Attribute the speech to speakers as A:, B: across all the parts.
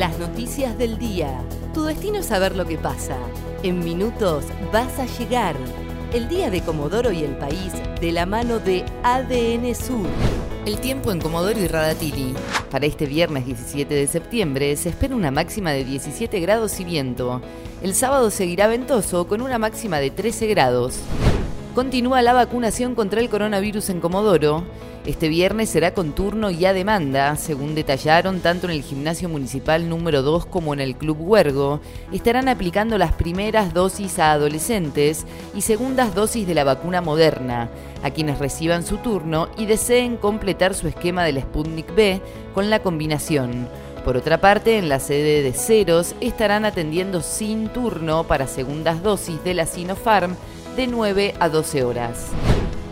A: Las noticias del día. Tu destino es saber lo que pasa. En minutos vas a llegar. El día de Comodoro y el país de la mano de ADN Sur.
B: El tiempo en Comodoro y Radatili.
A: Para este viernes 17 de septiembre se espera una máxima de 17 grados y viento. El sábado seguirá ventoso con una máxima de 13 grados. Continúa la vacunación contra el coronavirus en Comodoro. Este viernes será con turno y a demanda, según detallaron tanto en el gimnasio municipal número 2 como en el Club Huergo. Estarán aplicando las primeras dosis a adolescentes y segundas dosis de la vacuna moderna, a quienes reciban su turno y deseen completar su esquema del Sputnik B con la combinación. Por otra parte, en la sede de Ceros estarán atendiendo sin turno para segundas dosis de la Sinopharm de 9 a 12 horas.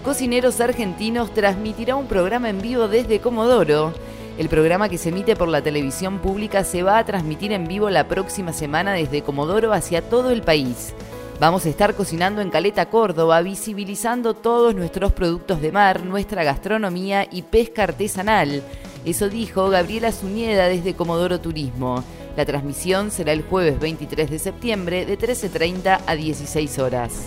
A: Cocineros Argentinos transmitirá un programa en vivo desde Comodoro. El programa que se emite por la televisión pública se va a transmitir en vivo la próxima semana desde Comodoro hacia todo el país. Vamos a estar cocinando en Caleta, Córdoba, visibilizando todos nuestros productos de mar, nuestra gastronomía y pesca artesanal. Eso dijo Gabriela Zuñeda desde Comodoro Turismo. La transmisión será el jueves 23 de septiembre de 13.30 a 16 horas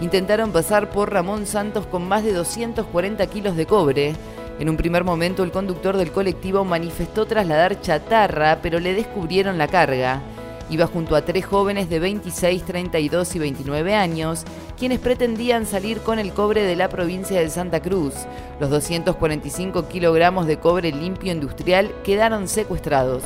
A: intentaron pasar por Ramón Santos con más de 240 kilos de cobre. En un primer momento el conductor del colectivo manifestó trasladar chatarra, pero le descubrieron la carga. Iba junto a tres jóvenes de 26, 32 y 29 años, quienes pretendían salir con el cobre de la provincia de Santa Cruz. Los 245 kilogramos de cobre limpio industrial quedaron secuestrados.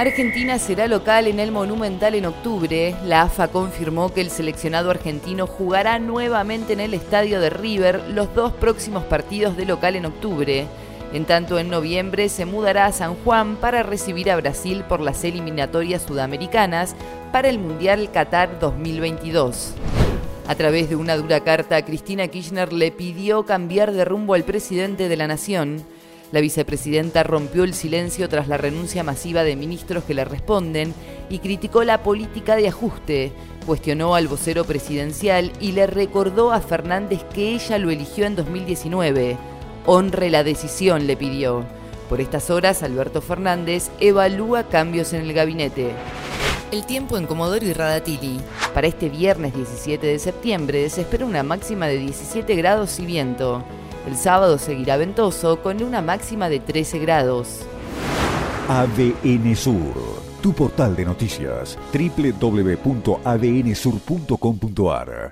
A: Argentina será local en el Monumental en octubre. La AFA confirmó que el seleccionado argentino jugará nuevamente en el estadio de River los dos próximos partidos de local en octubre. En tanto, en noviembre se mudará a San Juan para recibir a Brasil por las eliminatorias sudamericanas para el Mundial Qatar 2022. A través de una dura carta, Cristina Kirchner le pidió cambiar de rumbo al presidente de la Nación. La vicepresidenta rompió el silencio tras la renuncia masiva de ministros que le responden y criticó la política de ajuste, cuestionó al vocero presidencial y le recordó a Fernández que ella lo eligió en 2019. Honre la decisión, le pidió. Por estas horas, Alberto Fernández evalúa cambios en el gabinete.
B: El tiempo en Comodoro y Radatili.
A: Para este viernes 17 de septiembre se espera una máxima de 17 grados y viento. El sábado seguirá ventoso con una máxima de 13 grados.
C: ADN Sur, tu portal de noticias, www.adnsur.com.ar